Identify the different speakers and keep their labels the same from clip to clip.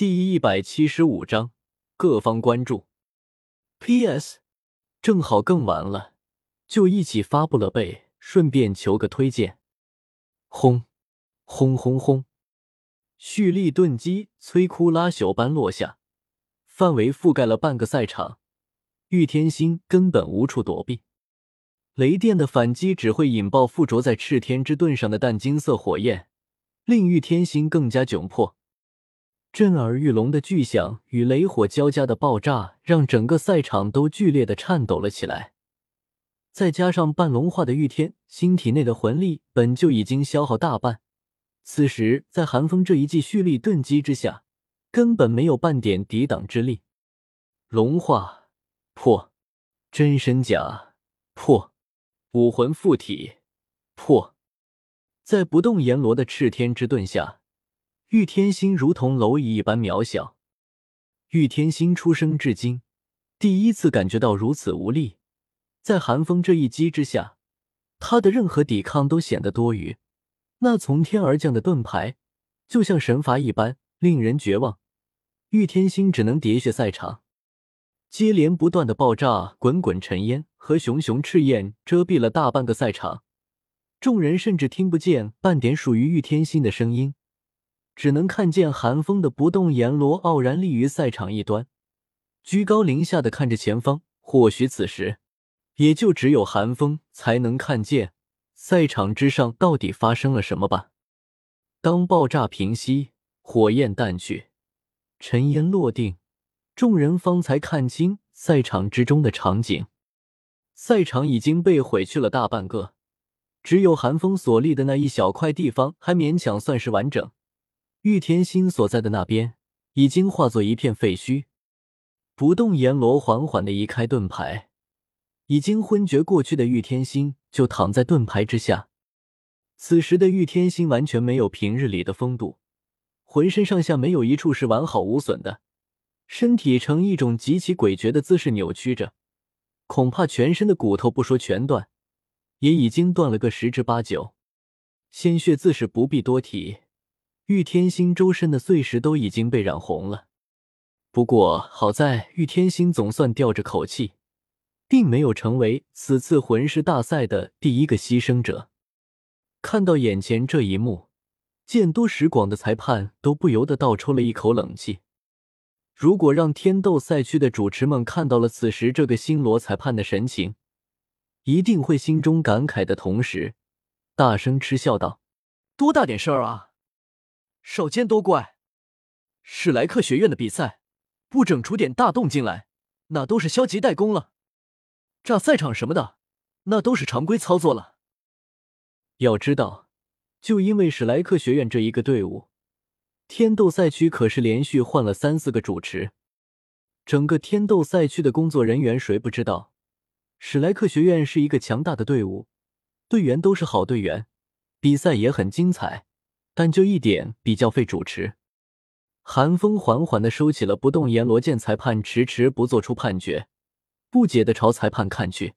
Speaker 1: 第一百七十五章，各方关注。P.S. 正好更完了，就一起发布了呗，顺便求个推荐。轰！轰轰轰！蓄力盾击摧枯拉朽般落下，范围覆盖了半个赛场，玉天心根本无处躲避。雷电的反击只会引爆附着在赤天之盾上的淡金色火焰，令玉天心更加窘迫。震耳欲聋的巨响与雷火交加的爆炸，让整个赛场都剧烈的颤抖了起来。再加上半融化的玉天心体内的魂力本就已经消耗大半，此时在寒风这一记蓄力钝击之下，根本没有半点抵挡之力。龙化破，真身甲破，武魂附体破，在不动阎罗的炽天之盾下。玉天心如同蝼蚁一般渺小，玉天心出生至今第一次感觉到如此无力。在寒风这一击之下，他的任何抵抗都显得多余。那从天而降的盾牌就像神罚一般，令人绝望。玉天心只能喋血赛场，接连不断的爆炸、滚滚尘烟和熊熊赤焰遮蔽了大半个赛场，众人甚至听不见半点属于玉天心的声音。只能看见寒风的不动阎罗傲然立于赛场一端，居高临下的看着前方。或许此时，也就只有寒风才能看见赛场之上到底发生了什么吧。当爆炸平息，火焰淡去，尘烟落定，众人方才看清赛场之中的场景。赛场已经被毁去了大半个，只有寒风所立的那一小块地方还勉强算是完整。玉天心所在的那边已经化作一片废墟，不动阎罗缓缓的移开盾牌，已经昏厥过去的玉天心就躺在盾牌之下。此时的玉天心完全没有平日里的风度，浑身上下没有一处是完好无损的，身体呈一种极其诡谲的姿势扭曲着，恐怕全身的骨头不说全断，也已经断了个十之八九，鲜血自是不必多提。玉天心周身的碎石都已经被染红了，不过好在玉天心总算吊着口气，并没有成为此次魂师大赛的第一个牺牲者。看到眼前这一幕，见多识广的裁判都不由得倒抽了一口冷气。如果让天斗赛区的主持们看到了此时这个星罗裁判的神情，一定会心中感慨的同时，大声嗤笑道：“多大点事儿啊！”少见多怪，史莱克学院的比赛不整出点大动静来，那都是消极怠工了。炸赛场什么的，那都是常规操作了。要知道，就因为史莱克学院这一个队伍，天斗赛区可是连续换了三四个主持。整个天斗赛区的工作人员谁不知道，史莱克学院是一个强大的队伍，队员都是好队员，比赛也很精彩。但就一点比较费主持。寒风缓缓的收起了不动阎罗见裁判迟迟不做出判决，不解的朝裁判看去。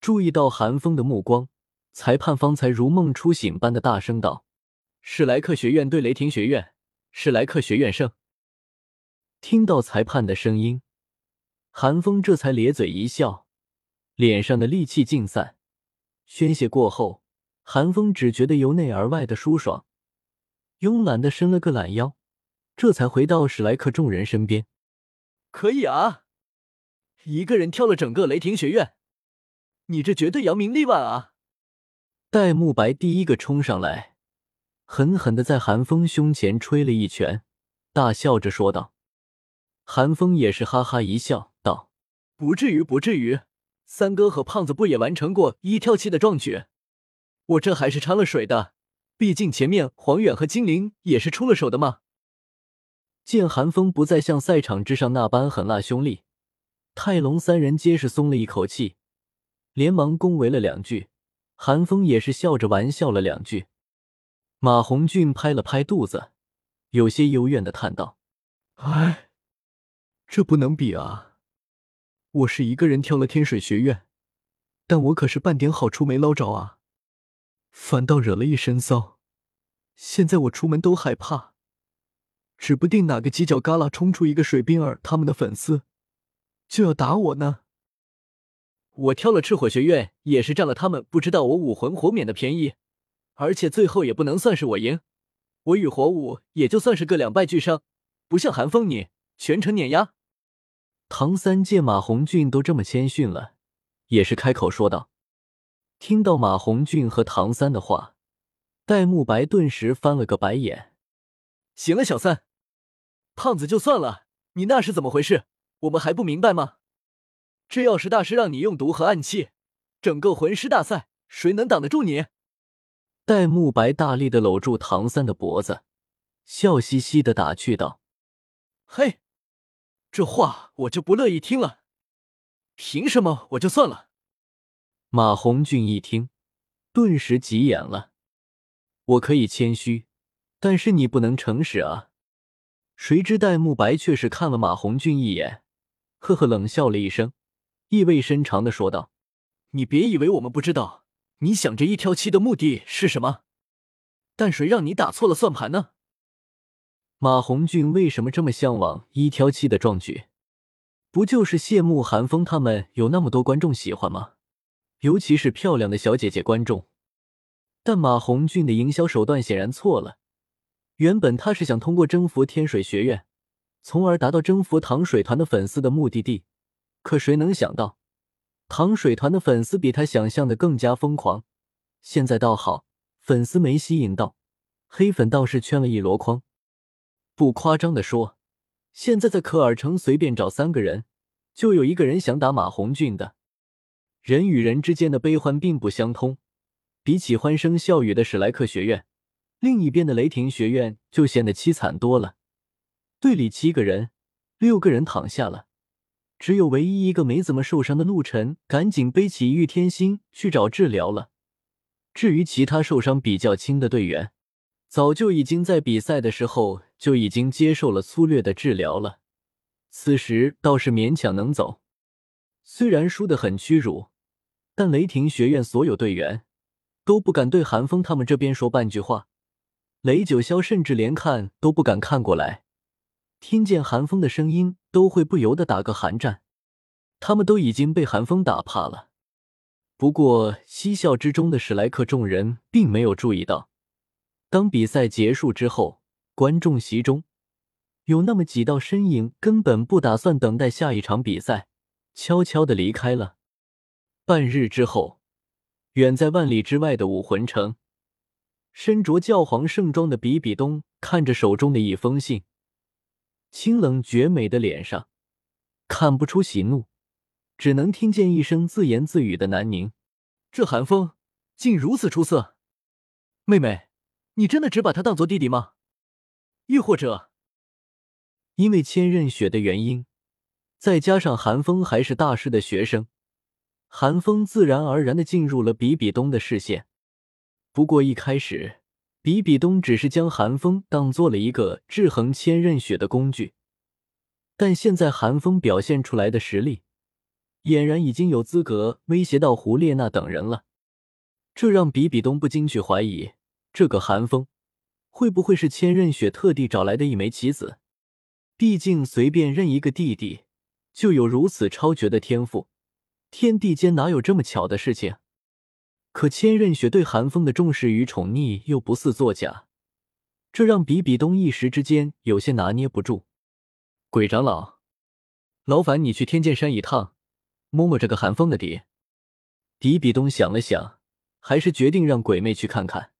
Speaker 1: 注意到寒风的目光，裁判方才如梦初醒般的大声道：“史莱克学院对雷霆学院，史莱克学院胜。”听到裁判的声音，寒风这才咧嘴一笑，脸上的戾气尽散。宣泄过后，寒风只觉得由内而外的舒爽。慵懒的伸了个懒腰，这才回到史莱克众人身边。可以啊，一个人跳了整个雷霆学院，你这绝对扬名立万啊！戴沐白第一个冲上来，狠狠的在韩风胸前吹了一拳，大笑着说道。韩风也是哈哈一笑，道：“不至于，不至于。三哥和胖子不也完成过一跳七的壮举？我这还是掺了水的。”毕竟前面黄远和精灵也是出了手的嘛。见寒风不再像赛场之上那般狠辣凶厉，泰隆三人皆是松了一口气，连忙恭维了两句。寒风也是笑着玩笑了两句。马红俊拍了拍肚子，有些幽怨的叹道：“哎，这不能比啊！我是一个人挑了天水学院，但我可是半点好处没捞着啊。”反倒惹了一身骚，现在我出门都害怕。
Speaker 2: 指不定哪个犄角旮旯冲出一个水冰儿他们的粉丝，就要打我呢。
Speaker 1: 我挑了赤火学院，也是占了他们不知道我武魂火免的便宜，而且最后也不能算是我赢，我与火舞也就算是个两败俱伤，不像韩风你全程碾压。唐三见马红俊都这么谦逊了，也是开口说道。听到马红俊和唐三的话，戴沐白顿时翻了个白眼。行了，小三，胖子就算了，你那是怎么回事？我们还不明白吗？这要是大师让你用毒和暗器，整个魂师大赛，谁能挡得住你？戴沐白大力的搂住唐三的脖子，笑嘻嘻的打趣道：“嘿，这话我就不乐意听了。凭什么我就算了？”马红俊一听，顿时急眼了：“我可以谦虚，但是你不能诚实啊！”谁知戴沐白却是看了马红俊一眼，呵呵冷笑了一声。意味深长的说道：“你别以为我们不知道你想着一挑七的目的是什么，但谁让你打错了算盘呢？”马红俊为什么这么向往一挑七的壮举？不就是羡慕韩风他们有那么多观众喜欢吗？尤其是漂亮的小姐姐观众。但马红俊的营销手段显然错了。原本他是想通过征服天水学院，从而达到征服糖水团的粉丝的目的地。可谁能想到，糖水团的粉丝比他想象的更加疯狂。现在倒好，粉丝没吸引到，黑粉倒是圈了一箩筐。不夸张的说，现在在科尔城随便找三个人，就有一个人想打马红俊的。人与人之间的悲欢并不相通，比起欢声笑语的史莱克学院，另一边的雷霆学院就显得凄惨多了。队里七个人，六个人躺下了。只有唯一一个没怎么受伤的陆晨，赶紧背起玉天心去找治疗了。至于其他受伤比较轻的队员，早就已经在比赛的时候就已经接受了粗略的治疗了，此时倒是勉强能走。虽然输得很屈辱，但雷霆学院所有队员都不敢对韩风他们这边说半句话。雷九霄甚至连看都不敢看过来。听见韩风的声音，都会不由得打个寒战。他们都已经被寒风打怕了。不过，嬉笑之中的史莱克众人并没有注意到，当比赛结束之后，观众席中有那么几道身影，根本不打算等待下一场比赛，悄悄的离开了。半日之后，远在万里之外的武魂城，身着教皇盛装的比比东看着手中的一封信。清冷绝美的脸上看不出喜怒，只能听见一声自言自语的南宁。这寒风竟如此出色，妹妹，你真的只把他当做弟弟吗？亦或者，因为千仞雪的原因，再加上寒风还是大师的学生，寒风自然而然的进入了比比东的视线。不过一开始。比比东只是将寒风当做了一个制衡千仞雪的工具，但现在寒风表现出来的实力，俨然已经有资格威胁到胡列娜等人了。这让比比东不禁去怀疑，这个寒风会不会是千仞雪特地找来的一枚棋子？毕竟随便认一个弟弟，就有如此超绝的天赋，天地间哪有这么巧的事情？可千仞雪对寒风的重视与宠溺又不似作假，这让比比东一时之间有些拿捏不住。鬼长老，劳烦你去天剑山一趟，摸摸这个寒风的底。比比东想了想，还是决定让鬼魅去看看。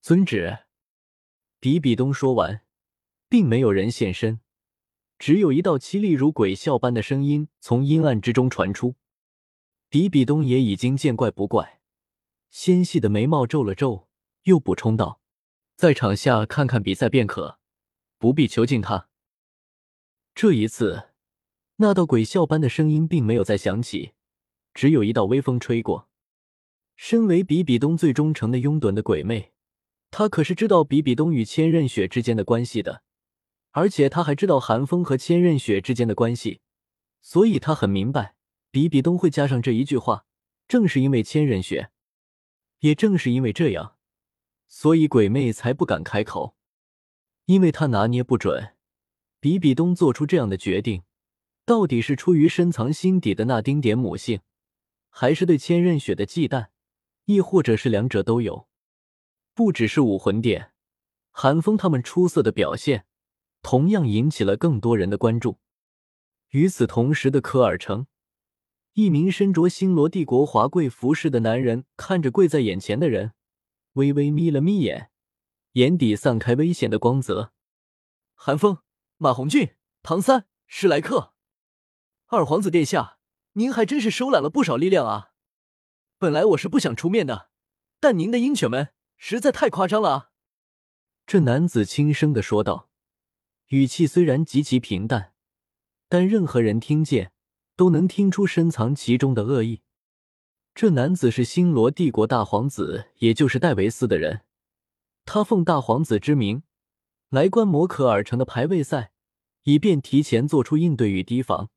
Speaker 1: 遵旨。比比东说完，并没有人现身，只有一道凄厉如鬼笑般的声音从阴暗之中传出。比比东也已经见怪不怪。纤细的眉毛皱了皱，又补充道：“在场下看看比赛便可，不必囚禁他。”这一次，那道鬼笑般的声音并没有再响起，只有一道微风吹过。身为比比东最忠诚的拥趸的鬼魅，他可是知道比比东与千仞雪之间的关系的，而且他还知道寒风和千仞雪之间的关系，所以他很明白比比东会加上这一句话，正是因为千仞雪。也正是因为这样，所以鬼魅才不敢开口。因为他拿捏不准，比比东做出这样的决定，到底是出于深藏心底的那丁点母性，还是对千仞雪的忌惮，亦或者是两者都有。不只是武魂殿，韩风他们出色的表现，同样引起了更多人的关注。与此同时的科尔城，一名身着星罗帝国华贵服饰的男人看着跪在眼前的人，微微眯了眯眼，眼底散开危险的光泽。
Speaker 2: 韩风、马红俊、唐三、史莱克，二皇子殿下，您还真是收揽了不少力量啊！本来我是不想出面的，但您的鹰犬们实在太夸张了啊！
Speaker 1: 这男子轻声的说道，语气虽然极其平淡。但任何人听见，都能听出深藏其中的恶意。这男子是星罗帝国大皇子，也就是戴维斯的人。他奉大皇子之名来观摩可尔城的排位赛，以便提前做出应对与提防。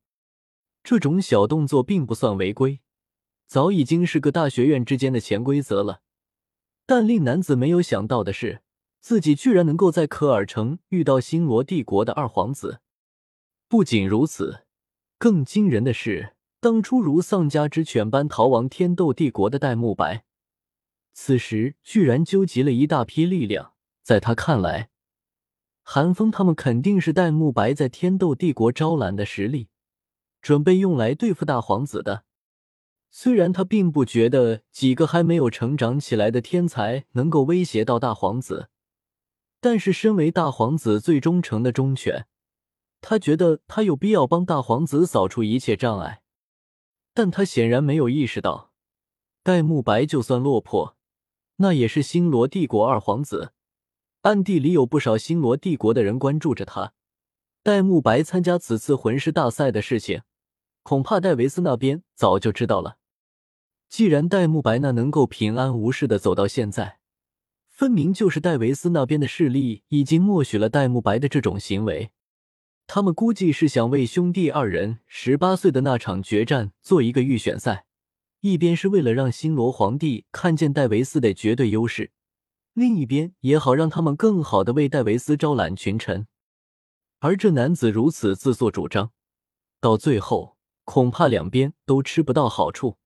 Speaker 1: 这种小动作并不算违规，早已经是个大学院之间的潜规则了。但令男子没有想到的是，自己居然能够在可尔城遇到星罗帝国的二皇子。不仅如此，更惊人的是，当初如丧家之犬般逃亡天斗帝国的戴沐白，此时居然纠集了一大批力量。在他看来，韩风他们肯定是戴沐白在天斗帝国招揽的实力，准备用来对付大皇子的。虽然他并不觉得几个还没有成长起来的天才能够威胁到大皇子，但是身为大皇子最忠诚的忠犬。他觉得他有必要帮大皇子扫除一切障碍，但他显然没有意识到，戴沐白就算落魄，那也是星罗帝国二皇子，暗地里有不少星罗帝国的人关注着他。戴沐白参加此次魂师大赛的事情，恐怕戴维斯那边早就知道了。既然戴沐白那能够平安无事的走到现在，分明就是戴维斯那边的势力已经默许了戴沐白的这种行为。他们估计是想为兄弟二人十八岁的那场决战做一个预选赛，一边是为了让新罗皇帝看见戴维斯的绝对优势，另一边也好让他们更好的为戴维斯招揽群臣。而这男子如此自作主张，到最后恐怕两边都吃不到好处。